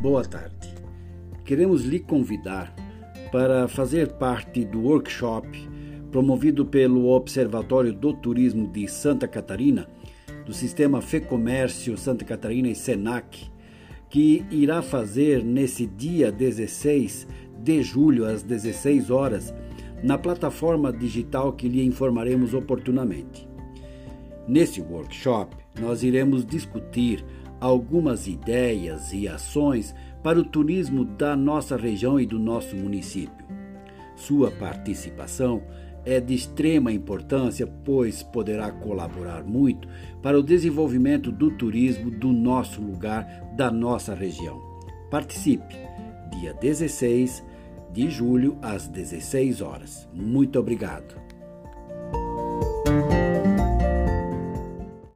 boa tarde. Queremos lhe convidar para fazer parte do workshop promovido pelo Observatório do Turismo de Santa Catarina, do Sistema Fecomércio Santa Catarina e Senac, que irá fazer nesse dia 16 de julho às 16 horas na plataforma digital que lhe informaremos oportunamente. Neste workshop, nós iremos discutir algumas ideias e ações para o turismo da nossa região e do nosso município. Sua participação é de extrema importância, pois poderá colaborar muito para o desenvolvimento do turismo do nosso lugar, da nossa região. Participe! Dia 16 de julho, às 16 horas. Muito obrigado.